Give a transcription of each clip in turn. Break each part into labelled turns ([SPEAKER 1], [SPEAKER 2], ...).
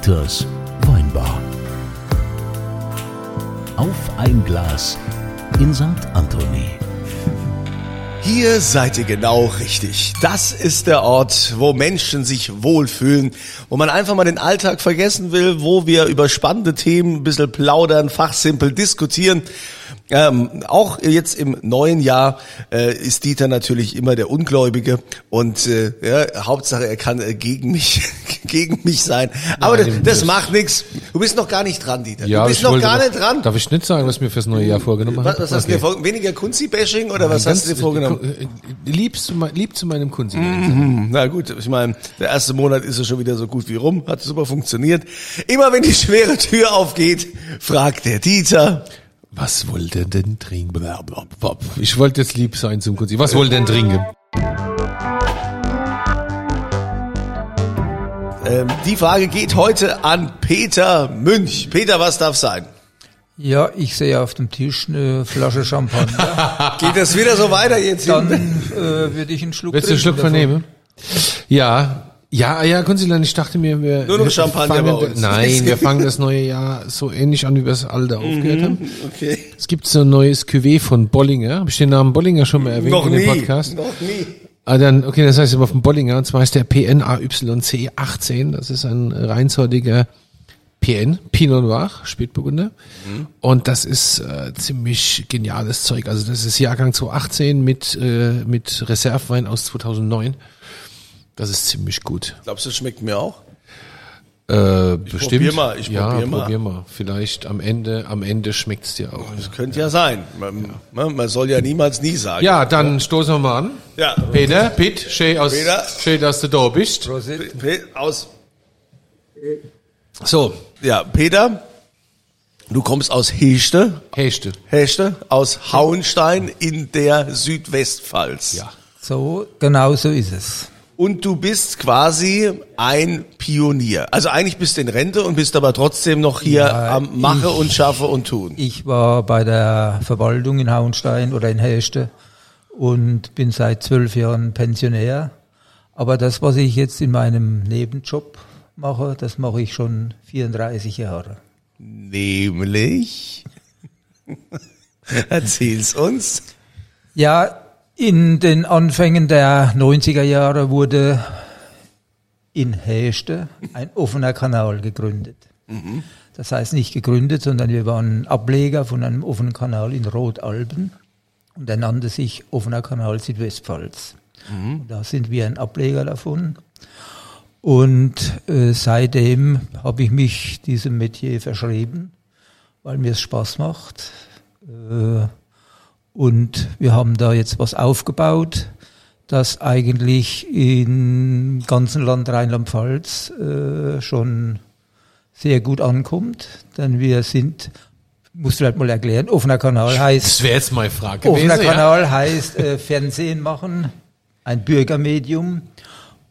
[SPEAKER 1] Dieters Weinbar. Auf ein Glas in St. Anthony.
[SPEAKER 2] Hier seid ihr genau richtig. Das ist der Ort, wo Menschen sich wohlfühlen, wo man einfach mal den Alltag vergessen will, wo wir über spannende Themen ein bisschen plaudern, fachsimpel diskutieren. Ähm, auch jetzt im neuen Jahr äh, ist Dieter natürlich immer der Ungläubige und äh, ja, Hauptsache er kann äh, gegen mich gegen mich sein. Aber
[SPEAKER 3] Nein,
[SPEAKER 2] das, das macht nichts. Du bist noch gar nicht dran, Dieter.
[SPEAKER 3] Ja,
[SPEAKER 2] du bist noch gar nicht dran.
[SPEAKER 3] Darf ich nicht sagen, was mir fürs neue Jahr vorgenommen
[SPEAKER 2] Was,
[SPEAKER 3] habe?
[SPEAKER 2] was hast du dir vor? Weniger Kunzi-Bashing oder was hast du dir vorgenommen?
[SPEAKER 3] Lieb zu, lieb zu meinem Kunst.
[SPEAKER 2] Hm, Na gut, ich meine, der erste Monat ist ja schon wieder so gut wie rum, hat super funktioniert. Immer wenn die schwere Tür aufgeht, fragt der Dieter.
[SPEAKER 3] Was wollte denn trinken? Ich wollte jetzt lieb sein zum Kunst. Was wollte denn trinken?
[SPEAKER 2] Ähm, die Frage geht heute an Peter Münch. Peter, was darf sein?
[SPEAKER 4] Ja, ich sehe auf dem Tisch eine Flasche Champagner.
[SPEAKER 2] Geht das wieder so weiter jetzt?
[SPEAKER 4] Dann äh, würde ich einen Schluck
[SPEAKER 3] Willst du einen Schluck
[SPEAKER 4] davon.
[SPEAKER 3] vernehmen? Ja. Ja, ja, Kunzilan, ich dachte mir, wir
[SPEAKER 2] Nur noch
[SPEAKER 3] wir
[SPEAKER 2] Champagner
[SPEAKER 3] fangen,
[SPEAKER 2] bei uns.
[SPEAKER 3] Nein, wir fangen das neue Jahr so ähnlich an, wie wir das alte aufgehört haben.
[SPEAKER 2] Okay.
[SPEAKER 3] Es gibt so ein neues Cuvée von Bollinger. Habe ich den Namen Bollinger schon mal erwähnt
[SPEAKER 2] Noch
[SPEAKER 3] in
[SPEAKER 2] nie.
[SPEAKER 3] dem Podcast?
[SPEAKER 2] Noch nie.
[SPEAKER 3] Ah, dann, okay, das heißt immer von Bollinger, und zwar ist der PNAYC 18, das ist ein reinsortiger PN, Pinot Noir, Spätburgunder. Und das ist äh, ziemlich geniales Zeug. Also das ist Jahrgang 2018 mit, äh, mit Reservewein aus 2009. Das ist ziemlich gut.
[SPEAKER 2] Glaubst du, das schmeckt mir auch?
[SPEAKER 3] Äh, bestimmt.
[SPEAKER 2] probier mal, ich
[SPEAKER 3] ja,
[SPEAKER 2] probier mal.
[SPEAKER 3] probier mal. Vielleicht am Ende, am Ende schmeckt's dir auch.
[SPEAKER 2] Das könnte ja sein. Man, man man soll ja niemals nie sagen.
[SPEAKER 3] Ja, dann stoßen wir mal an.
[SPEAKER 2] Ja.
[SPEAKER 3] Peter, Pitt, schön, aus,
[SPEAKER 2] Peter.
[SPEAKER 3] schön, dass du da bist.
[SPEAKER 2] Pe- Aus.
[SPEAKER 3] So,
[SPEAKER 2] Ja, Peter, du kommst aus Hechte.
[SPEAKER 3] Hechte.
[SPEAKER 2] Hechte aus Hauenstein in der Südwestpfalz.
[SPEAKER 3] Ja.
[SPEAKER 4] So, genau so ist es.
[SPEAKER 2] Und du bist quasi ein Pionier. Also eigentlich bist du in Rente und bist aber trotzdem noch hier
[SPEAKER 4] Ja,
[SPEAKER 2] am Mache
[SPEAKER 4] ich-
[SPEAKER 2] und Schaffe und Tun.
[SPEAKER 4] Ich war bei der Verwaltung in Hauenstein oder in Hechte und bin seit zwölf Jahren Pensionär. Aber das, was ich jetzt in meinem Nebenjob mache, das mache ich schon 34 Jahre.
[SPEAKER 2] Nämlich. Erzähl's uns.
[SPEAKER 4] Ja, in den Anfängen der 90er Jahre wurde in Hechte ein offener Kanal gegründet. Das heißt nicht gegründet, sondern wir waren Ableger von einem offenen Kanal in Rotalben und der nannte sich Offener Kanal Südwestpfalz. Und da sind wir ein Ableger davon. Und äh, seitdem habe ich mich diesem Metier verschrieben, weil mir es Spaß macht. Äh, und wir haben da jetzt was aufgebaut, das eigentlich im ganzen Land Rheinland-Pfalz äh, schon sehr gut ankommt. Denn wir sind, muss vielleicht mal erklären, offener Kanal heißt,
[SPEAKER 3] Das wäre jetzt meine Frage
[SPEAKER 4] offener
[SPEAKER 3] gewesen. Ja.
[SPEAKER 4] Kanal heißt äh, Fernsehen machen, ein Bürgermedium.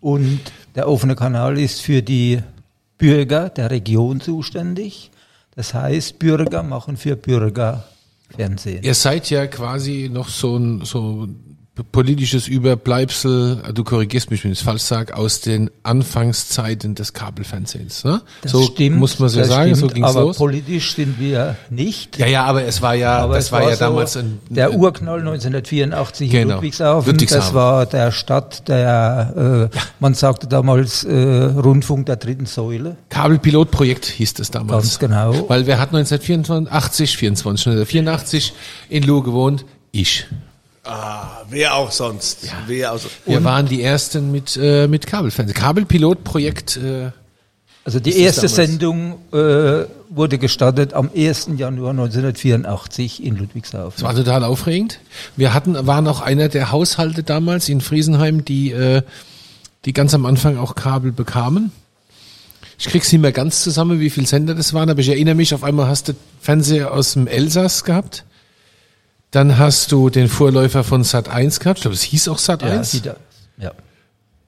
[SPEAKER 4] Und der offene Kanal ist für die Bürger der Region zuständig. Das heißt, Bürger machen für Bürger Fernsehen.
[SPEAKER 3] Ihr seid ja quasi noch so ein so politisches Überbleibsel, du korrigierst mich, wenn ich es falsch sage, aus den Anfangszeiten des Kabelfernsehens. Ne?
[SPEAKER 4] Das
[SPEAKER 3] so
[SPEAKER 4] stimmt,
[SPEAKER 3] muss man so sagen, so
[SPEAKER 4] stimmt,
[SPEAKER 3] ging's
[SPEAKER 4] aber
[SPEAKER 3] los.
[SPEAKER 4] politisch sind wir nicht.
[SPEAKER 3] Ja, ja, aber es war ja,
[SPEAKER 4] aber
[SPEAKER 3] das
[SPEAKER 4] es
[SPEAKER 3] war, ja
[SPEAKER 4] so
[SPEAKER 3] damals ein,
[SPEAKER 4] der Urknall 1984 in
[SPEAKER 3] Genau.
[SPEAKER 4] Ludwigshafen.
[SPEAKER 3] Ludwigshafen.
[SPEAKER 4] Das war der Stadt der, äh, man sagte damals äh, Rundfunk der dritten Säule.
[SPEAKER 3] Kabelpilotprojekt hieß das damals.
[SPEAKER 4] Ganz genau.
[SPEAKER 3] Weil wer hat 1984, 24, 1984 in Luhe gewohnt? Ich.
[SPEAKER 2] Ah, wer auch sonst. Wer auch so.
[SPEAKER 3] Wir waren die ersten mit, äh, mit Kabelfernsehen. Kabelpilotprojekt, äh,
[SPEAKER 4] Also die erste Sendung äh, wurde gestartet am 1. Januar 1984 in Ludwigshafen.
[SPEAKER 3] Das war total aufregend. Wir hatten, waren auch einer der Haushalte damals in Friesenheim, die, äh, die ganz am Anfang auch Kabel bekamen. Ich krieg's nicht mehr ganz zusammen, wie viel Sender das waren, aber ich erinnere mich, auf einmal hast du Fernseher aus dem Elsass gehabt. Dann hast du den Vorläufer von Sat 1 gehabt. Ich glaube, es hieß auch Sat
[SPEAKER 4] Ja,
[SPEAKER 3] 1.
[SPEAKER 4] wieder. Ja.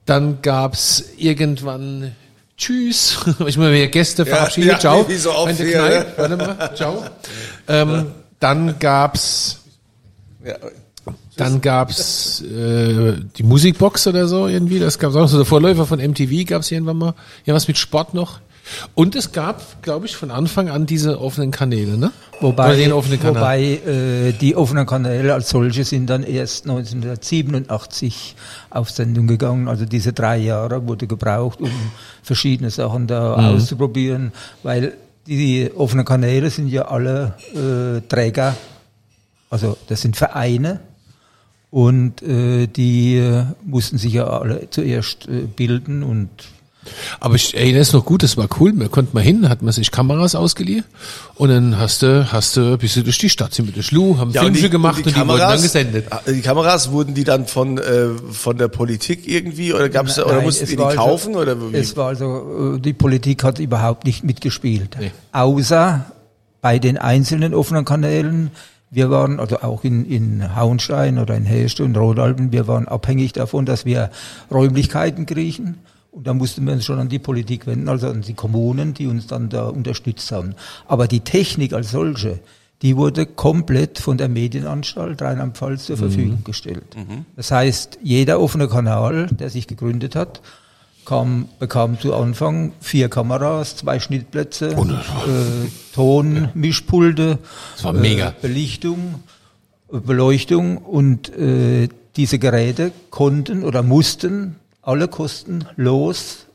[SPEAKER 3] Dann gab's irgendwann Tschüss. Ich muss mir Gäste
[SPEAKER 2] Ja,
[SPEAKER 3] verabschieden.
[SPEAKER 2] ja,
[SPEAKER 3] Ciao.
[SPEAKER 2] wie so
[SPEAKER 3] du
[SPEAKER 2] hier, ne?
[SPEAKER 3] Warte mal. Ciao. Ähm, dann gab's
[SPEAKER 2] Ja.
[SPEAKER 3] Dann gab's äh, die Musikbox oder so irgendwie. Das gab's auch so der Vorläufer von MTV gab's irgendwann mal. Ja, was mit Sport noch. Und es gab, glaube ich, von Anfang an diese offenen Kanäle, ne?
[SPEAKER 4] Wobei,
[SPEAKER 3] offenen Kanal.
[SPEAKER 4] wobei äh, die offenen Kanäle als solche sind dann erst 1987 auf Sendung gegangen. Also diese drei Jahre wurde gebraucht, um verschiedene Sachen da
[SPEAKER 3] Mhm.
[SPEAKER 4] auszuprobieren, weil die offenen Kanäle sind ja alle äh, Träger, also das sind Vereine und äh, die äh, mussten sich ja alle zuerst äh, bilden und
[SPEAKER 3] Aber ich erinnere es noch gut, das war cool. Man konnte mal hin, hat man sich Kameras ausgeliehen und dann hast du, hast du, bist du durch die Stadt, sind mit der Schlu, haben
[SPEAKER 2] Ja, und
[SPEAKER 3] Filme gemacht und die, wurden dann gesendet.
[SPEAKER 2] ah, Die Kameras wurden die dann von äh, von der Politik irgendwie oder gab's da, oder mussten
[SPEAKER 4] es
[SPEAKER 2] die die
[SPEAKER 4] also-
[SPEAKER 2] kaufen oder wie?
[SPEAKER 4] Es war also, äh, die Politik hat überhaupt nicht mitgespielt.
[SPEAKER 3] Nee.
[SPEAKER 4] Außer bei den einzelnen offenen Kanälen. Wir waren, also auch in, in Hauenstein oder in Heerste und Rodalben, wir waren abhängig davon, dass wir Räumlichkeiten kriechen. Und da mussten wir uns schon an die Politik wenden, also an die Kommunen, die uns dann da unterstützt haben. Aber die Technik als solche, die wurde komplett von der Medienanstalt Rheinland-Pfalz zur Verfügung gestellt. Das heißt, jeder offene Kanal, der sich gegründet hat, kam, bekam zu Anfang vier Kameras, zwei Schnittplätze, äh, Ton, Mischpulte,
[SPEAKER 3] Das war mega.
[SPEAKER 4] Äh, Belichtung, äh, Beleuchtung und äh, diese Geräte konnten oder mussten alle kostenlos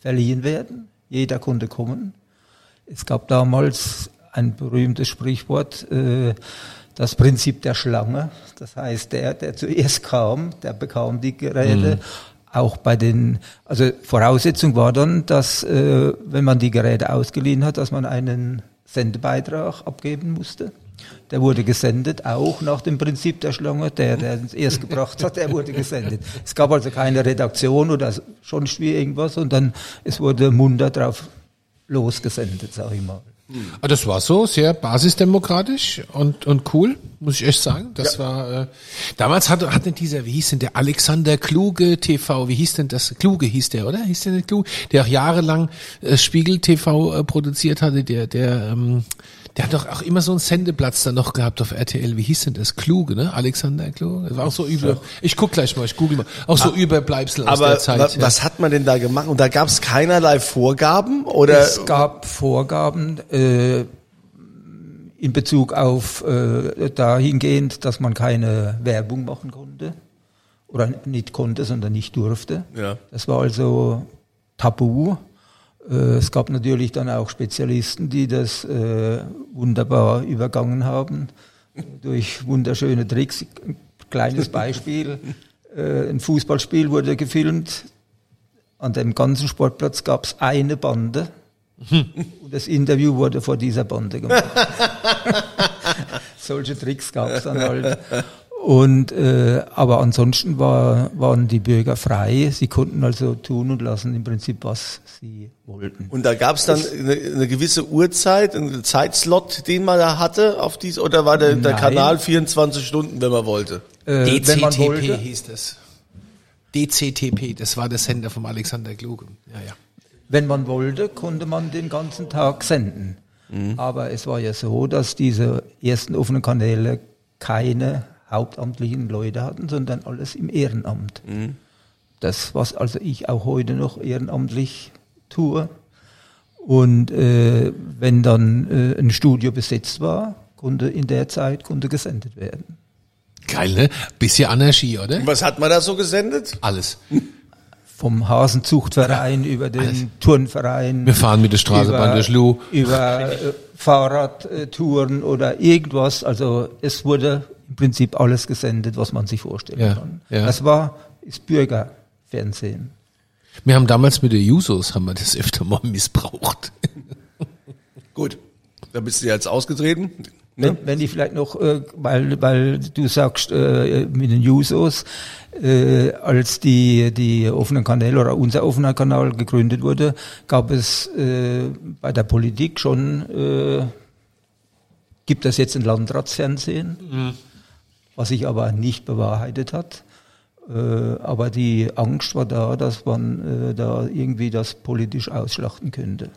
[SPEAKER 4] verliehen werden. Jeder konnte kommen. Es gab damals ein berühmtes Sprichwort, äh, das Prinzip der Schlange. Das heißt, der, der zuerst kam, der bekam die Geräte. Auch bei den, also Voraussetzung war dann, dass äh, wenn man die Geräte ausgeliehen hat, dass man einen Sendebeitrag abgeben musste. Der wurde gesendet, auch nach dem Prinzip der Schlange. Der, der es erst gebracht hat, der wurde gesendet. Es gab also keine Redaktion oder sonst wie irgendwas, sondern es wurde munter drauf losgesendet, sag ich mal.
[SPEAKER 3] Ah, Das war so sehr basisdemokratisch und, und cool, muss ich echt sagen. Das war äh, damals hatte hatte dieser, wie hieß denn der Alexander Kluge TV, wie hieß denn das? Kluge hieß der, oder? Hieß der nicht Kluge? Der auch jahrelang äh, Spiegel TV äh, produziert hatte, der, der, ähm, der hat doch auch immer so einen Sendeplatz dann noch gehabt auf RTL. Wie hieß denn das? Kluge, ne? Alexander Kluge. Das war auch so über. Ich guck gleich mal, ich google mal. Auch so Überbleibsel aus
[SPEAKER 2] Ah, Aber
[SPEAKER 3] der Zeit.
[SPEAKER 2] wa-
[SPEAKER 3] ja.
[SPEAKER 2] was hat man denn da gemacht? Und da gab's keinerlei Vorgaben oder
[SPEAKER 4] Es gab Vorgaben äh, in Bezug auf äh, dahingehend, dass man keine Werbung machen konnte oder nicht konnte, sondern nicht durfte.
[SPEAKER 2] Ja.
[SPEAKER 4] Das war also tabu. Äh, es gab natürlich dann auch Spezialisten, die das äh, wunderbar übergangen haben durch wunderschöne Tricks. Ein kleines Beispiel: äh, Ein Fußballspiel wurde gefilmt. An dem ganzen Sportplatz gab es eine Bande. Und das Interview wurde vor dieser Bande gemacht. Solche Tricks gab es dann halt. Und äh, aber ansonsten war, waren die Bürger frei. Sie konnten also tun und lassen im Prinzip, was sie wollten.
[SPEAKER 2] und da gab's dann eine, eine gewisse Uhrzeit, einen Zeitslot, den man da hatte auf dies oder war der, der. Kanal 24 Stunden, wenn man wollte?
[SPEAKER 4] Äh,
[SPEAKER 3] DCTP
[SPEAKER 4] wollte,
[SPEAKER 3] hieß das. DCTP, das war der Sender vom Alexander Kluge. Ja, ja.
[SPEAKER 4] wenn man wollte, konnte man den ganzen Tag senden.
[SPEAKER 3] Mhm.
[SPEAKER 4] Aber es war ja so, dass diese ersten offenen Kanäle keine hauptamtlichen Leute hatten, sondern alles im Ehrenamt.
[SPEAKER 3] Mhm.
[SPEAKER 4] Das, was also ich auch heute noch ehrenamtlich tue. Und äh, wenn dann äh, ein Studio besetzt war, konnte in der Zeit konnte gesendet werden.
[SPEAKER 3] Geil, ne? Bisschen Anarchie, oder?
[SPEAKER 2] Und was hat man da so gesendet?
[SPEAKER 3] Alles.
[SPEAKER 4] Vom Hasenzuchtverein über den Turnverein.
[SPEAKER 3] Wir fahren mit der Straßenbahn durch Lu.
[SPEAKER 4] Über äh, Fahrradtouren oder irgendwas. Also es wurde im Prinzip alles gesendet, was man sich vorstellen
[SPEAKER 3] Ja,
[SPEAKER 4] kann.
[SPEAKER 3] ja.
[SPEAKER 4] Das war ist Bürgerfernsehen.
[SPEAKER 3] Wir haben damals mit den Jusos, haben wir das öfter mal missbraucht.
[SPEAKER 2] Gut, da bist du jetzt ausgetreten.
[SPEAKER 4] Wenn, wenn ich vielleicht noch, äh, weil, weil du sagst, äh, mit den Jusos, äh, als die, die offenen Kanäle oder unser offener Kanal gegründet wurde, gab es äh, bei der Politik schon, äh, gibt es jetzt ein Landratsfernsehen, was sich aber nicht bewahrheitet hat. Äh, aber die Angst war da, dass man äh, da irgendwie das politisch ausschlachten könnte.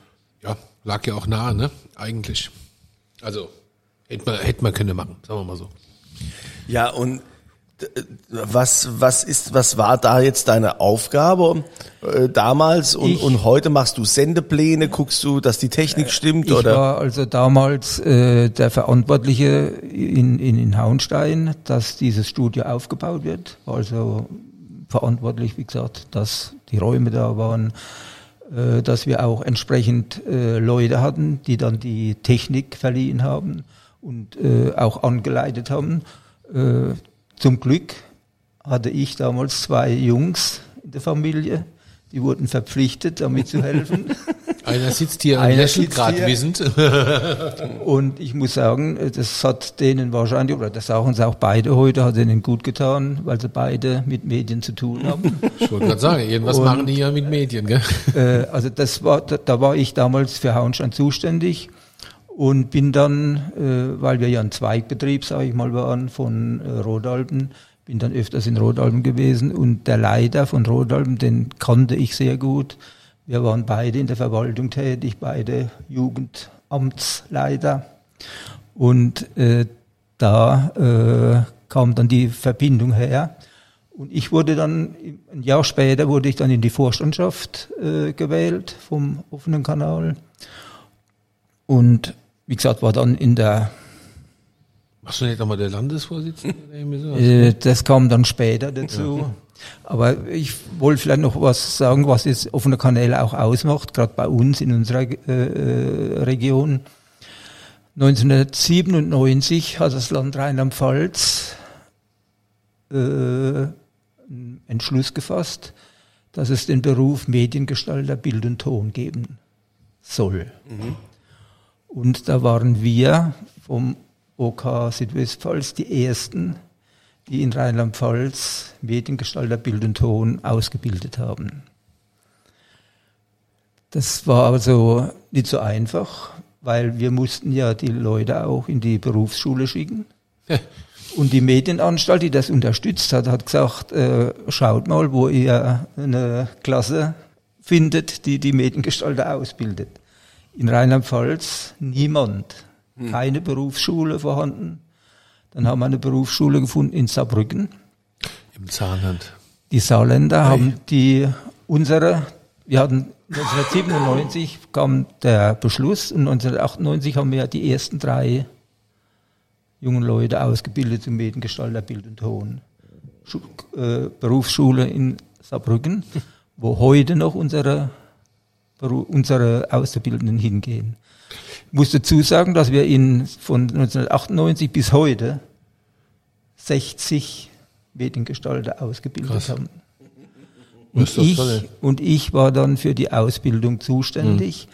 [SPEAKER 3] Ja, lag ja auch nahe, ne? Eigentlich. Also, hätte man, hätte man können machen, sagen wir mal so.
[SPEAKER 2] Ja, und Was, was ist, was war da jetzt deine Aufgabe äh, damals und,
[SPEAKER 4] Ich-
[SPEAKER 2] und heute machst du Sendepläne, guckst du, dass die Technik stimmt
[SPEAKER 4] Ich
[SPEAKER 2] oder?
[SPEAKER 4] war also damals äh, der Verantwortliche in, in, in Hauenstein, dass dieses Studio aufgebaut wird. Also verantwortlich, wie gesagt, dass die Räume da waren, äh, dass wir auch entsprechend äh, Leute hatten, die dann die Technik verliehen haben und äh, auch angeleitet haben. Zum Glück hatte ich damals zwei Jungs in der Familie, die wurden verpflichtet, damit zu helfen.
[SPEAKER 3] Einer sitzt hier und
[SPEAKER 4] Einer
[SPEAKER 3] lächelt gerade wissend.
[SPEAKER 4] Und ich muss sagen, das hat denen wahrscheinlich, oder das sagen uns auch beide heute, hat denen gut getan, weil sie beide mit Medien zu tun haben.
[SPEAKER 3] Ich wollte gerade sagen, irgendwas
[SPEAKER 4] Und-
[SPEAKER 3] machen die ja mit Medien, gell?
[SPEAKER 4] äh, also das war, da, da war ich damals für Hauenstein zuständig und bin dann, äh, weil wir ja ein Zweigbetrieb, sage ich mal, waren von äh, Rodalben, bin dann öfters in Rodalben gewesen und der Leiter von Rodalben, den kannte ich sehr gut. Wir waren beide in der Verwaltung tätig, beide Jugendamtsleiter und äh, da äh, kam dann die Verbindung her. Und ich wurde dann, ein Jahr später wurde ich dann in die Vorstandschaft äh, gewählt vom offenen Kanal. Und wie gesagt, war dann in der,
[SPEAKER 3] Machst du nicht nochmal der Landesvorsitzende?
[SPEAKER 4] äh, das kam dann später dazu. Aber ich wollte vielleicht noch was sagen, was jetzt offene Kanäle auch ausmacht, gerade bei uns in unserer äh, äh, Region. 1997 hat das Land Rheinland-Pfalz äh, einen Entschluss gefasst, dass es den Beruf Mediengestalter Bild und Ton geben soll. Und da waren wir vom OK Südwestpfalz die ersten, die in Rheinland-Pfalz Mediengestalter Bild und Ton ausgebildet haben. Das war also nicht so einfach, weil wir mussten ja die Leute auch in die Berufsschule schicken. Und die Medienanstalt, die das unterstützt hat, hat gesagt, äh, schaut mal, wo ihr eine Klasse findet, die die Mediengestalter ausbildet. In Rheinland-Pfalz niemand. Keine Berufsschule vorhanden. Dann haben wir eine Berufsschule gefunden in Saarbrücken.
[SPEAKER 3] Im Zahnland.
[SPEAKER 4] Die Saarländer haben die unsere, wir hatten 1997 kam der Beschluss und 1998 haben wir ja die ersten drei jungen Leute ausgebildet zum Mediengestalter Bild und Ton. Schu äh, Berufsschule in Saarbrücken, wo heute noch unsere, unsere Auszubildenden hingehen. Ich muss dazu sagen, dass wir in, von 1998 bis heute 60 Mediengestalter ausgebildet
[SPEAKER 3] Krass.
[SPEAKER 4] haben. Und ich,
[SPEAKER 3] toll.
[SPEAKER 4] und ich war dann für die Ausbildung zuständig,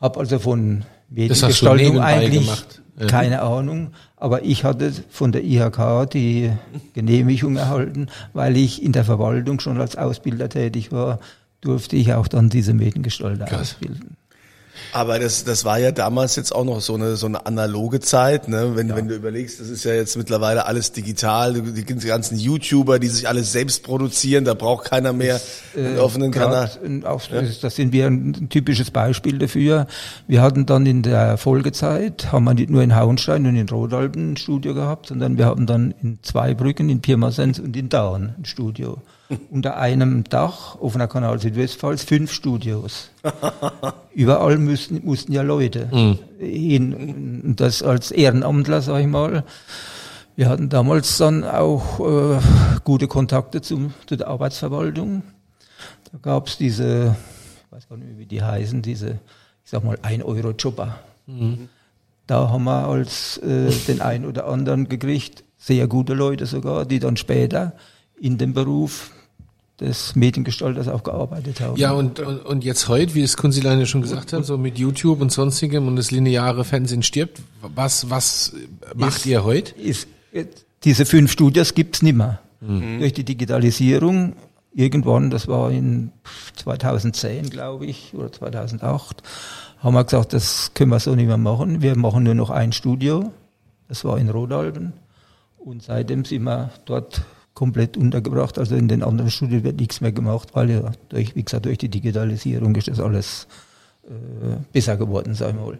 [SPEAKER 4] habe also von Mediengestaltung eigentlich
[SPEAKER 3] gemacht. Ja.
[SPEAKER 4] keine Ahnung, aber ich hatte von der IHK die Genehmigung erhalten, weil ich in der Verwaltung schon als Ausbilder tätig war, durfte ich auch dann diese Mediengestalter
[SPEAKER 3] Krass.
[SPEAKER 4] ausbilden.
[SPEAKER 2] Aber das, das war ja damals jetzt auch noch so eine, so eine analoge Zeit, ne? Wenn, wenn du überlegst, das ist ja jetzt mittlerweile alles digital, die ganzen YouTuber, die sich alles selbst produzieren, da braucht keiner mehr einen offenen Kanal.
[SPEAKER 4] Grad, äh, Auch, das, das sind wir ein typisches Beispiel dafür. Wir hatten dann in der Folgezeit, haben wir nicht nur in Hauenstein und in Rodalben ein Studio gehabt, sondern wir haben dann in Zweibrücken, in Pirmasens und in Daun ein Studio. Unter einem Dach auf einer Kanal Südwestpfalz fünf Studios. Überall müssten, mussten ja Leute hin. Und das als Ehrenamtler, sag ich mal. Wir hatten damals dann auch äh, gute Kontakte zum, zu der Arbeitsverwaltung. Da gab's diese, ich weiß gar nicht wie die heißen, diese, ich sag mal, 1-Euro-Jobber. Da haben wir als äh, den einen oder anderen gekriegt, sehr gute Leute sogar, die dann später in dem Beruf des Mediengestalters auch gearbeitet haben.
[SPEAKER 3] Ja, und, und, und jetzt heute, wie es Kunzileine schon gesagt hat, so mit YouTube und sonstigem und das lineare Fernsehen stirbt, was, was macht
[SPEAKER 4] Ist-
[SPEAKER 3] ihr heute?
[SPEAKER 4] ist, diese fünf Studios gibt's nicht mehr. Durch die Digitalisierung, irgendwann, das war in 2010, glaube ich, oder 2008, haben wir gesagt, das können wir so nicht mehr machen. Wir machen nur noch ein Studio. Das war in Rodalben. Und seitdem sind wir dort komplett untergebracht. Also in den anderen Studien wird nichts mehr gemacht, weil ja durch, wie gesagt, durch die Digitalisierung ist das alles äh, besser geworden, sagen wir mal.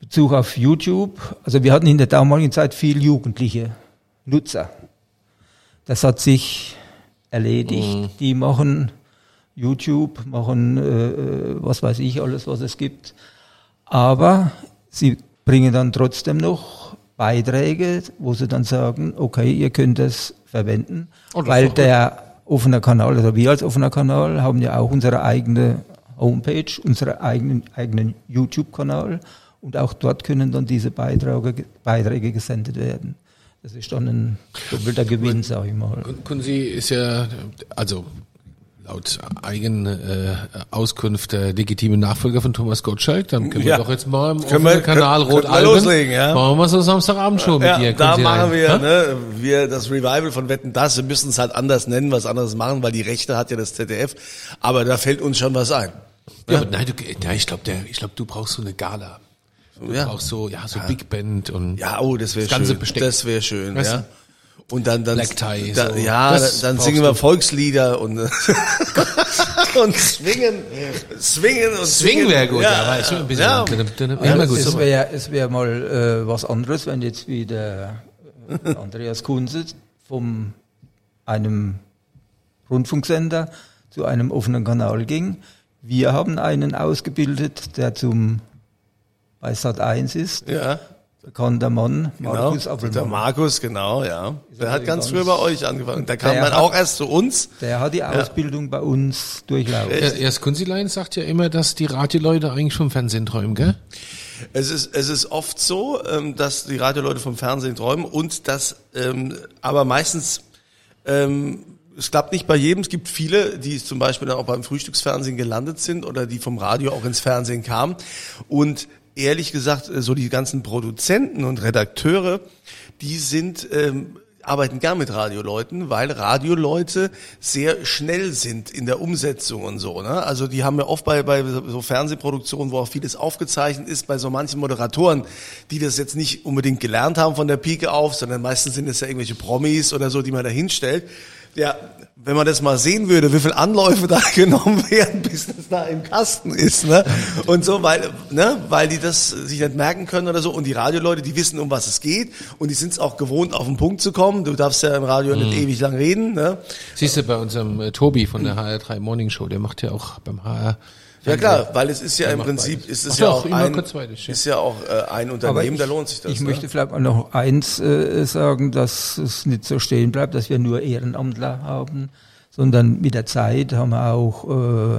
[SPEAKER 4] Bezug auf YouTube, also wir hatten in der damaligen Zeit viel jugendliche Nutzer. Das hat sich erledigt. Die machen YouTube, machen äh, äh, was weiß ich alles, was es gibt. Aber sie bringen dann trotzdem noch Beiträge, wo sie dann sagen, okay, ihr könnt es verwenden,
[SPEAKER 3] Oh, das
[SPEAKER 4] weil der offene Kanal, also wir als offener Kanal haben ja auch unsere eigene Homepage, unseren eigenen, eigenen YouTube-Kanal und auch dort können dann diese Beiträge, Beiträge gesendet werden. Das ist dann ein doppelter Gewinn, sage ich mal.
[SPEAKER 3] Kun- Kunzi ist ja, also laut eigenen äh, Auskunft der legitime Nachfolger von Thomas Gottschalk. Dann können wir
[SPEAKER 2] Ja.
[SPEAKER 3] doch jetzt mal im
[SPEAKER 2] Können wir-
[SPEAKER 3] Kanal
[SPEAKER 2] können-
[SPEAKER 3] Rot
[SPEAKER 2] können loslegen, ja?
[SPEAKER 3] Machen wir so Samstagabendshow mit
[SPEAKER 2] Ja,
[SPEAKER 3] dir.
[SPEAKER 2] da machen wir,
[SPEAKER 3] Ja?
[SPEAKER 2] ne, wir das Revival von Wetten das. Wir müssen es halt anders nennen, was anderes machen, weil die Rechte hat ja das ZDF. Aber da fällt uns schon was ein.
[SPEAKER 3] Ja, aber nein, du, ja, ich glaube, ich glaube, du brauchst so eine Gala. Du
[SPEAKER 2] Ja.
[SPEAKER 3] brauchst so, ja, so Big Band und
[SPEAKER 2] Ja, oh, das wäre schön.
[SPEAKER 3] Besteck.
[SPEAKER 2] Das wäre schön,
[SPEAKER 3] Weißt
[SPEAKER 2] ja. Und dann, dann,
[SPEAKER 3] Black Tie,
[SPEAKER 2] da,
[SPEAKER 3] so.
[SPEAKER 2] ja,
[SPEAKER 3] Das
[SPEAKER 2] dann singen wir
[SPEAKER 3] du.
[SPEAKER 2] Volkslieder und, und swingen, swingen und
[SPEAKER 3] Swing wäre gut, ja, will ein bisschen.
[SPEAKER 2] ja.
[SPEAKER 3] Ja,
[SPEAKER 4] Ja,
[SPEAKER 3] immer gut.
[SPEAKER 4] es wäre es wär mal äh, was anderes, wenn jetzt wieder äh, Andreas Kunze vom einem Rundfunksender zu einem offenen Kanal ging. Wir haben einen ausgebildet, der zum bei Sat 1 ist,
[SPEAKER 2] ja.
[SPEAKER 4] Bekannter Mann,
[SPEAKER 2] Genau,
[SPEAKER 4] Markus
[SPEAKER 2] der
[SPEAKER 4] Appelmann.
[SPEAKER 2] Markus, genau, ja. Der hat ganz
[SPEAKER 4] ganz-
[SPEAKER 2] früh bei euch angefangen. Der kam
[SPEAKER 4] Der
[SPEAKER 2] dann
[SPEAKER 4] hat-
[SPEAKER 2] auch erst zu uns.
[SPEAKER 4] Der hat die Ausbildung bei uns durchlaufen.
[SPEAKER 3] Ja, Erst Kunzilein sagt ja immer, dass die Radioleute eigentlich vom Fernsehen träumen, gell?
[SPEAKER 2] Es ist, es ist oft so, ähm, dass die Radioleute vom Fernsehen träumen und dass ähm, aber meistens ähm, es klappt nicht bei jedem. Es gibt viele, die zum Beispiel dann auch beim Frühstücksfernsehen gelandet sind oder die vom Radio auch ins Fernsehen kamen. Und ehrlich gesagt, äh, so die ganzen Produzenten und Redakteure, die sind ähm, arbeiten gern mit Radioleuten, weil Radioleute sehr schnell sind in der Umsetzung und so. Ne? Also die haben ja oft bei, bei so Fernsehproduktionen, wo auch vieles aufgezeichnet ist, bei so manchen Moderatoren, die das jetzt nicht unbedingt gelernt haben von der Pike auf, sondern meistens sind es ja irgendwelche Promis oder so, die man da hinstellt. Ja, wenn man das mal sehen würde, wie viel Anläufe da genommen werden, bis das da im Kasten ist, ne? Und so, weil, ne, weil die das sich nicht merken können oder so. Und die Radioleute, die wissen, um was es geht, und die sind es auch gewohnt, auf den Punkt zu kommen. Du darfst ja im Radio nicht ewig lang reden, ne?
[SPEAKER 3] Siehst du bei unserem äh, Tobi von der HR3 Morning Show, der macht ja auch beim HR.
[SPEAKER 2] Ja klar, weil es ist ja im Prinzip, ist es ja
[SPEAKER 3] doch,
[SPEAKER 2] auch ein,
[SPEAKER 3] kurz beides, ja.
[SPEAKER 2] ist ja auch äh, ein
[SPEAKER 4] Aber
[SPEAKER 2] Unternehmen,
[SPEAKER 4] ich,
[SPEAKER 2] da lohnt sich das.
[SPEAKER 4] Ich
[SPEAKER 2] ne?
[SPEAKER 4] möchte vielleicht mal noch eins äh, sagen, dass es nicht so stehen bleibt, dass wir nur Ehrenamtler haben, sondern mit der Zeit haben wir auch äh,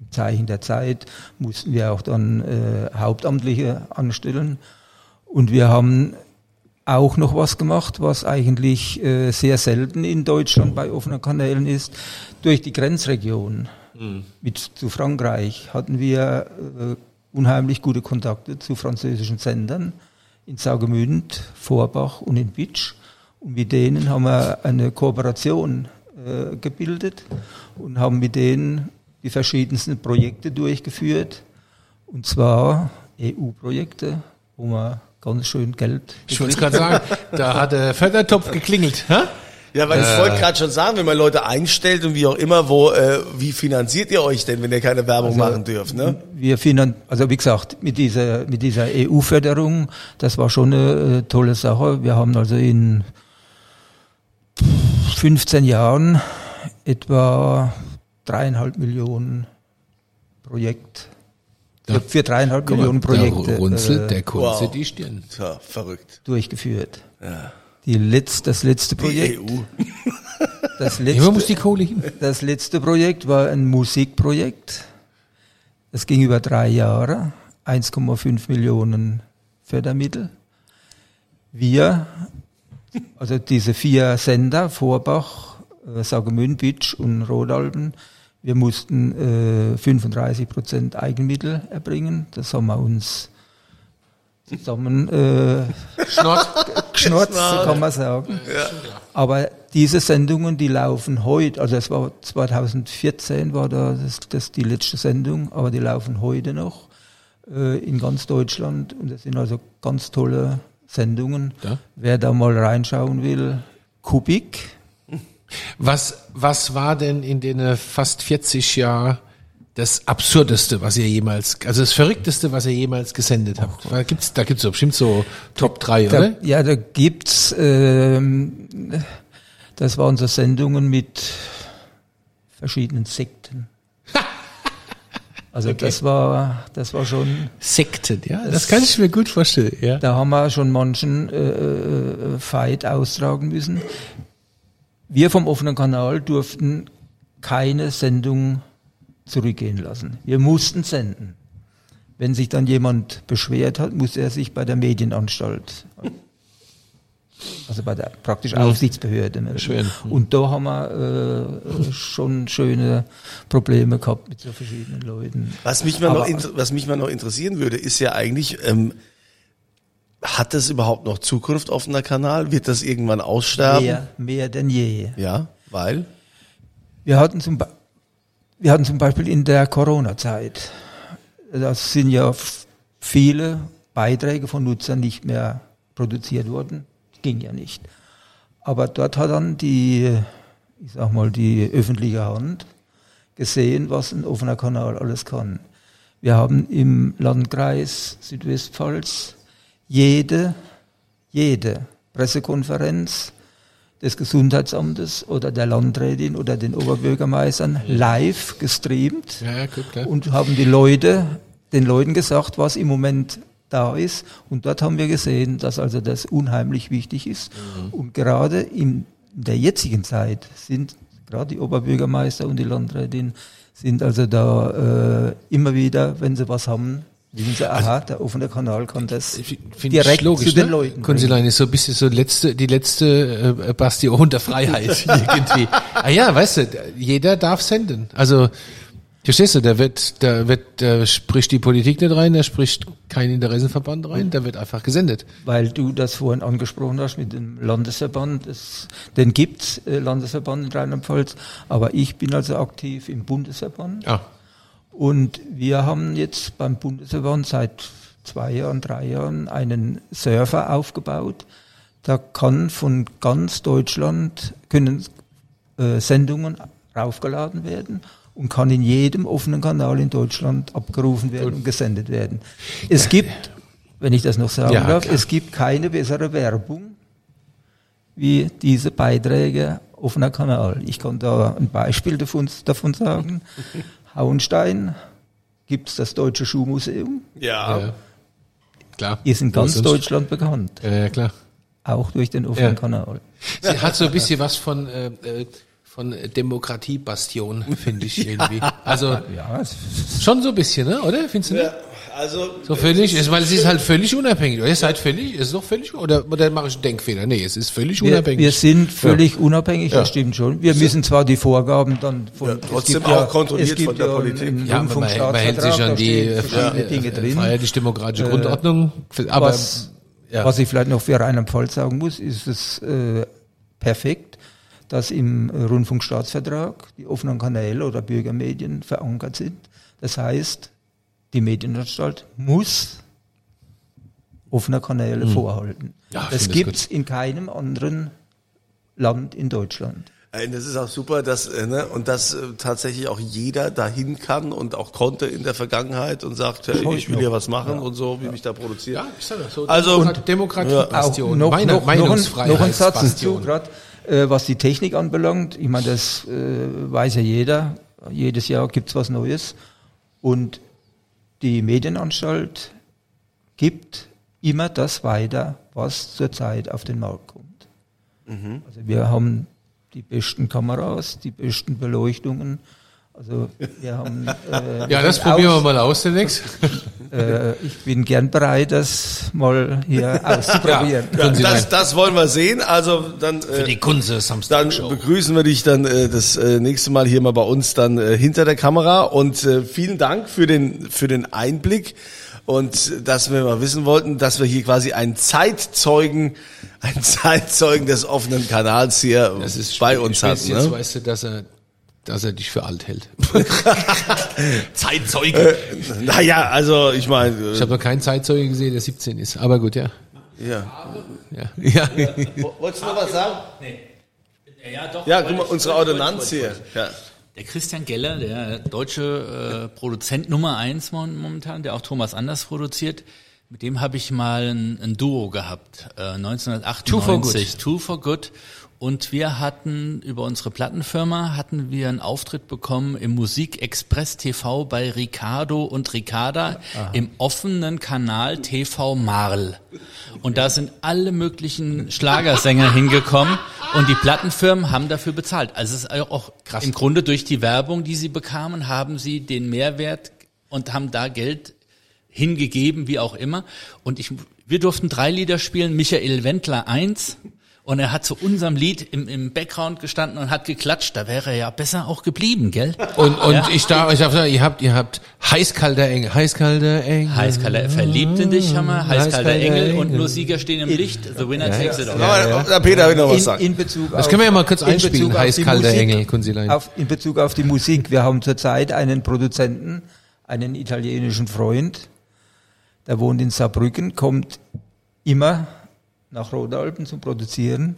[SPEAKER 4] im Zeichen der Zeit mussten wir auch dann äh, Hauptamtliche anstellen und wir haben auch noch was gemacht, was eigentlich äh, sehr selten in Deutschland bei offenen Kanälen ist. Durch die Grenzregion mit zu Frankreich hatten wir äh, unheimlich gute Kontakte zu französischen Sendern in Saugemünd, Vorbach und in Bitsch. Und mit denen haben wir eine Kooperation äh, gebildet und haben mit denen die verschiedensten Projekte durchgeführt. Und zwar EU-Projekte, wo man ganz schön Geld
[SPEAKER 3] Ich wollte gerade sagen, da hat der Fördertopf geklingelt. Hä?
[SPEAKER 2] Ja, weil ich
[SPEAKER 3] Äh.
[SPEAKER 2] wollte gerade schon sagen, wenn man Leute einstellt und wie auch immer, wo, äh, wie finanziert ihr euch denn, wenn ihr keine Werbung machen dürft, ne?
[SPEAKER 4] Wir finan also wie gesagt, mit dieser, mit dieser EU-Förderung, das war schon eine äh, tolle Sache. Wir haben also in 15 Jahren etwa dreieinhalb Millionen Projekt, für, für dreieinhalb
[SPEAKER 3] Guck
[SPEAKER 4] Millionen Projekte
[SPEAKER 3] Da runzelt
[SPEAKER 4] äh,
[SPEAKER 3] der Kunze
[SPEAKER 2] wow.
[SPEAKER 3] die Stirn.
[SPEAKER 2] Tja, verrückt.
[SPEAKER 4] durchgeführt.
[SPEAKER 2] Ja.
[SPEAKER 4] Die letzt, das letzte
[SPEAKER 2] Die
[SPEAKER 4] Projekt,
[SPEAKER 2] EU.
[SPEAKER 4] das
[SPEAKER 3] Immer muss
[SPEAKER 4] letzte,
[SPEAKER 3] die Kohle hin.
[SPEAKER 4] Das letzte Projekt war ein Musikprojekt. Das ging über drei Jahre, 1,5 Millionen Fördermittel. Wir, also diese vier Sender, Vorbach, äh, Saugemünd, Bitsch und Rodalben, wir mussten äh, 35 Prozent Eigenmittel erbringen. Das haben wir uns zusammen äh. geschnurzt, so kann man sagen. Aber diese Sendungen, die laufen heute, also es war 2014 war da das, das die letzte Sendung, aber die laufen heute noch äh, in ganz Deutschland und das sind also ganz tolle Sendungen.
[SPEAKER 3] Ja.
[SPEAKER 4] Wer da mal reinschauen will, Kubik,
[SPEAKER 3] Was, was war denn in den äh, fast 40 Jahren das Absurdeste, was ihr jemals, also das Verrückteste, was ihr jemals gesendet habt? Da gibt's, da gibt's doch bestimmt so Top 3, oder?
[SPEAKER 4] Da, ja, da gibt's ähm, Das waren so Sendungen mit verschiedenen Sekten. Also das war, das war schon,
[SPEAKER 3] Sekten, ja, das kann ich mir gut vorstellen, ja.
[SPEAKER 4] da haben wir schon manchen äh, äh, Fight austragen müssen. Wir vom offenen Kanal durften keine Sendung zurückgehen lassen. Wir mussten senden. Wenn sich dann jemand beschwert hat, musste er sich bei der Medienanstalt, also bei der praktisch Aufsichtsbehörde melden.
[SPEAKER 3] Beschweren.
[SPEAKER 4] Und da haben wir äh, schon schöne Probleme gehabt mit so verschiedenen Leuten.
[SPEAKER 2] Was mich mal,
[SPEAKER 4] Aber-
[SPEAKER 2] noch, inter- was mich mal noch interessieren würde, ist ja eigentlich, ähm, hat das überhaupt noch Zukunft offener Kanal? Wird das irgendwann aussterben?
[SPEAKER 4] Mehr, mehr denn je.
[SPEAKER 2] Ja, weil?
[SPEAKER 4] Wir hatten zum, Be wir hatten zum Beispiel in der Corona-Zeit, das sind ja viele Beiträge von Nutzern nicht mehr produziert worden. Ging ja nicht. Aber dort hat dann die, ich sag mal, die öffentliche Hand gesehen, was ein offener Kanal alles kann. Wir haben im Landkreis Südwestpfalz jede, jede Pressekonferenz des Gesundheitsamtes oder der Landrätin oder den Oberbürgermeistern live gestreamt
[SPEAKER 3] Ja, gut, klar.
[SPEAKER 4] und haben die Leute, den Leuten gesagt, was im Moment da ist. Und dort haben wir gesehen, dass also das unheimlich wichtig ist. Und gerade in der jetzigen Zeit sind gerade die Oberbürgermeister und die Landrätin sind also da äh, immer wieder, wenn sie was haben, wissen sie, aha, der offene Kanal kann das
[SPEAKER 3] Find
[SPEAKER 4] direkt
[SPEAKER 3] ich logisch,
[SPEAKER 4] zu den
[SPEAKER 3] ne?
[SPEAKER 4] Leuten.
[SPEAKER 3] Konsulein ist so ein bisschen so letzte, die letzte äh, Bastion der Freiheit irgendwie. ah ja, weißt du, jeder darf senden. Also verstehst du, da wird, da wird, da spricht die Politik nicht rein, da spricht kein Interessenverband rein, da wird einfach gesendet.
[SPEAKER 4] weil du das vorhin angesprochen hast mit dem Landesverband. Es, den gibt's äh, Landesverband in Rheinland-Pfalz, aber ich bin also aktiv im Bundesverband.
[SPEAKER 3] Ja.
[SPEAKER 4] Und wir haben jetzt beim Bundesverband seit zwei Jahren, drei Jahren einen Server aufgebaut. Da kann von ganz Deutschland können äh, Sendungen raufgeladen werden und kann in jedem offenen Kanal in Deutschland abgerufen werden und gesendet werden. Es gibt, wenn ich das noch sagen
[SPEAKER 3] Ja,
[SPEAKER 4] darf,
[SPEAKER 3] klar.
[SPEAKER 4] es gibt keine bessere Werbung wie diese Beiträge offener Kanal. Ich kann da ein Beispiel davon, davon sagen. Hauenstein gibt's das Deutsche Schuhmuseum,
[SPEAKER 2] Ja.
[SPEAKER 3] Ja. Klar.
[SPEAKER 4] ist in ganz Deutschland bekannt,
[SPEAKER 3] Ja, ja, klar.
[SPEAKER 4] auch durch den offenen
[SPEAKER 3] Ja.
[SPEAKER 4] Kanal.
[SPEAKER 3] Sie hat so ein bisschen was von, äh, äh, von Demokratiebastion, finde ich irgendwie. Also
[SPEAKER 4] Ja, es-
[SPEAKER 3] schon so ein bisschen, ne? oder? Findest du nicht?
[SPEAKER 2] Also,
[SPEAKER 3] So völlig, ist, weil es ist halt völlig unabhängig. Ihr seid völlig, ist es doch völlig, oder, oder mache ich einen Denkfehler? Nee, es ist völlig
[SPEAKER 4] wir,
[SPEAKER 3] unabhängig.
[SPEAKER 4] wir sind völlig unabhängig,
[SPEAKER 3] Ja.
[SPEAKER 4] das stimmt schon. Wir müssen zwar die Vorgaben dann von
[SPEAKER 2] Ja, trotzdem auch kontrolliert von der
[SPEAKER 4] ja
[SPEAKER 2] Politik.
[SPEAKER 4] einen
[SPEAKER 3] ja, man, man hält sich
[SPEAKER 4] Rundfunkstaatsvertrag,
[SPEAKER 3] an die freiheitlich-demokratische
[SPEAKER 4] Äh,
[SPEAKER 3] Grundordnung. Aber
[SPEAKER 4] was,
[SPEAKER 3] ja.
[SPEAKER 4] was ich vielleicht noch für Rheinland-Pfalz sagen muss, ist es äh, perfekt, dass im Rundfunkstaatsvertrag die offenen Kanäle oder Bürgermedien verankert sind. Das heißt, die Medienanstalt muss offene Kanäle vorhalten.
[SPEAKER 3] Hm. Ja, ich
[SPEAKER 4] das
[SPEAKER 3] das
[SPEAKER 4] gibt's in keinem anderen Land in Deutschland.
[SPEAKER 2] Äh, Das ist auch super, dass äh, ne, und dass äh, tatsächlich auch jeder dahin kann und auch konnte in der Vergangenheit und sagt, hey, ich will hier was machen und so, wie mich da produziert.
[SPEAKER 3] ja, ich sag das so.
[SPEAKER 2] Also-
[SPEAKER 3] Demokrat- Demokratiebastion.
[SPEAKER 4] Auch noch,
[SPEAKER 3] Meine-
[SPEAKER 4] noch, noch, ein, noch ein Satz dazu, gerade äh, was die Technik anbelangt. Ich meine, das äh, weiß ja jeder. Jedes Jahr gibt's was Neues. Und die Medienanstalt gibt immer das weiter, was zurzeit auf den Markt kommt. Also wir haben die besten Kameras, die besten Beleuchtungen. Also wir haben äh,
[SPEAKER 3] Ja, das probieren wir
[SPEAKER 4] aus-
[SPEAKER 3] mal aus demnächst.
[SPEAKER 4] Äh, ich bin gern bereit, das mal hier auszuprobieren.
[SPEAKER 2] Ja, das, das wollen wir sehen. Also dann,
[SPEAKER 3] Für
[SPEAKER 2] äh,
[SPEAKER 3] die Kunze
[SPEAKER 2] dann
[SPEAKER 3] Samstag-Show.
[SPEAKER 2] begrüßen wir dich dann äh, das äh, nächste Mal hier mal bei uns dann äh, hinter der Kamera und äh, vielen Dank für den für den Einblick und dass wir mal wissen wollten, dass wir hier quasi einen Zeitzeugen, einen Zeitzeugen des offenen Kanals hier
[SPEAKER 3] Das ist
[SPEAKER 2] bei uns hatten.
[SPEAKER 3] Jetzt
[SPEAKER 2] Ne?
[SPEAKER 3] weißt du, dass er, dass er dich für alt hält. Zeitzeuge.
[SPEAKER 2] Äh, naja, also ich meine,
[SPEAKER 3] ich habe noch keinen Zeitzeuge gesehen, der 17 ist. Aber gut, ja.
[SPEAKER 2] äh, ja.
[SPEAKER 3] Ja. ja.
[SPEAKER 2] Wolltest du noch was sagen?
[SPEAKER 5] Ja, doch.
[SPEAKER 2] Ja, guck mal, unsere
[SPEAKER 5] wollte-
[SPEAKER 2] hier. Ja.
[SPEAKER 5] Der Christian Geller, der deutsche äh, Produzent Nummer eins mon- momentan, der auch Thomas Anders produziert, mit dem habe ich mal ein, ein Duo gehabt, äh, 1998.
[SPEAKER 3] Two for Good.
[SPEAKER 5] Two for Good. Und wir hatten über unsere Plattenfirma hatten wir einen Auftritt bekommen im Musik Express TV bei Ricardo und Ricarda im offenen Kanal TV Marl. Und da sind alle möglichen Schlagersänger hingekommen und die Plattenfirmen haben dafür bezahlt. Also es ist auch Krass. im Grunde durch die Werbung, die sie bekamen, haben sie den Mehrwert und haben da Geld hingegeben, wie auch immer. Und ich, wir durften drei Lieder spielen, Michael Wendler eins, und er hat zu unserem Lied im, im Background gestanden und hat geklatscht. Da wäre er ja besser auch geblieben, gell?
[SPEAKER 3] Und, und ja. ich darf euch sagen, ihr habt, ihr habt heißkalter Engel, heißkalter Engel.
[SPEAKER 5] Heißkalter, verliebt in dich, haben wir, heißkalter Engel, Engel, und nur Sieger stehen im Licht. The winner ja, takes it all.
[SPEAKER 2] Ja, ja. Peter will noch was sagen.
[SPEAKER 4] In, in Bezug
[SPEAKER 3] das können wir ja mal kurz einspielen, heißkalter Engel, Kunzilein.
[SPEAKER 4] Auf, in Bezug auf die Musik. Wir haben zurzeit einen Produzenten, einen italienischen Freund, der wohnt in Saarbrücken, kommt immer nach Rodalpen zu produzieren.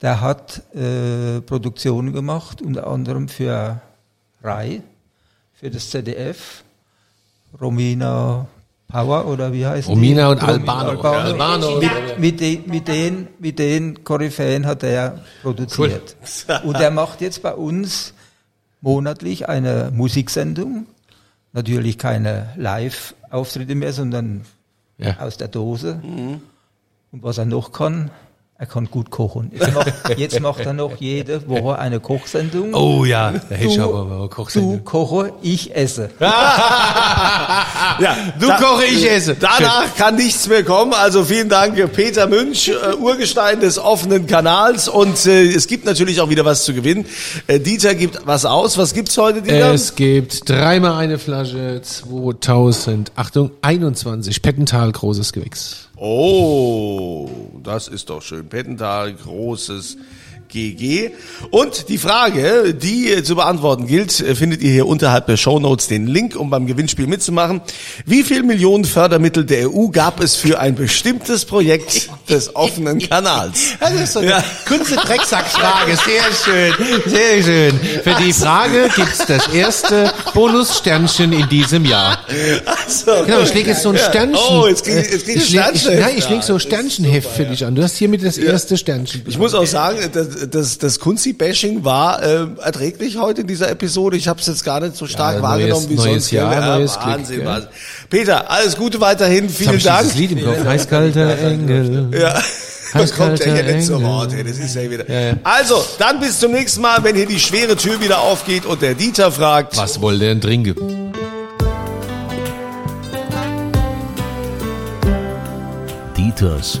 [SPEAKER 4] Der hat äh, Produktionen gemacht, unter anderem für Rai, für das ZDF, Romina Power oder wie heißt
[SPEAKER 3] Romina die? und Albano. Albano.
[SPEAKER 4] Albano. Mit, mit, den, mit, den, mit den Koryphäen hat er produziert. Cool. Und er macht jetzt bei uns monatlich eine Musiksendung. Natürlich keine Live-Auftritte mehr, sondern ja. aus der Dose. Mhm. Und was er noch kann, er kann gut kochen. Jetzt macht, jetzt macht er noch jede Woche eine Kochsendung.
[SPEAKER 3] Oh ja, da hätte ich aber eine
[SPEAKER 4] Kochsendung. Du koche, ich esse.
[SPEAKER 2] ja, du da, koche, ich esse. Danach Schön. kann nichts mehr kommen. Also vielen Dank, Peter Münch, äh, Urgestein des offenen Kanals. Und äh, es gibt natürlich auch wieder was zu gewinnen. Äh, Dieter gibt was aus. Was gibt's heute, Dieter?
[SPEAKER 3] Es gibt dreimal eine Flasche 2000, Achtung, 21 Pettental großes Gewächs.
[SPEAKER 2] Oh, das ist doch schön. Pettental, großes GG. Und die Frage, die zu beantworten gilt, findet ihr hier unterhalb der Show Notes den Link, um beim Gewinnspiel mitzumachen. Wie viel Millionen Fördermittel der EU gab es für ein bestimmtes Projekt des offenen Kanals?
[SPEAKER 3] Das ist so eine ja. kurze Drecksackfrage. Sehr schön, sehr schön. Für die Frage gibt's das erste Bonussternchen in diesem Jahr. So, genau, ich lege jetzt so ein Sternchen.
[SPEAKER 2] Oh, jetzt krieg, jetzt krieg ich,
[SPEAKER 3] leg, ich, nein, ich lege so ein Sternchenheft für dich an. Du hast hiermit das erste Sternchen.
[SPEAKER 2] Ich muss auch sagen, das, das, das Kunzi-Bashing war äh, erträglich heute in dieser Episode. Ich habe es jetzt gar nicht so stark ja, wahrgenommen wie
[SPEAKER 3] neues
[SPEAKER 2] sonst.
[SPEAKER 3] Jahr, ja, neues
[SPEAKER 2] Wahnsinn, Glück, Wahnsinn. Peter, alles Gute weiterhin. Vielen
[SPEAKER 3] jetzt
[SPEAKER 2] Dank.
[SPEAKER 3] Ich Lied im Kopf. Eiskalter Engel.
[SPEAKER 2] Ja. Das kommt ja hier nicht zu Wort. Das ist ja wieder. Ja, ja. Also, dann bis zum nächsten Mal, wenn hier die schwere Tür wieder aufgeht und der Dieter fragt.
[SPEAKER 3] Was wollt ihr denn trinken?
[SPEAKER 1] Dieters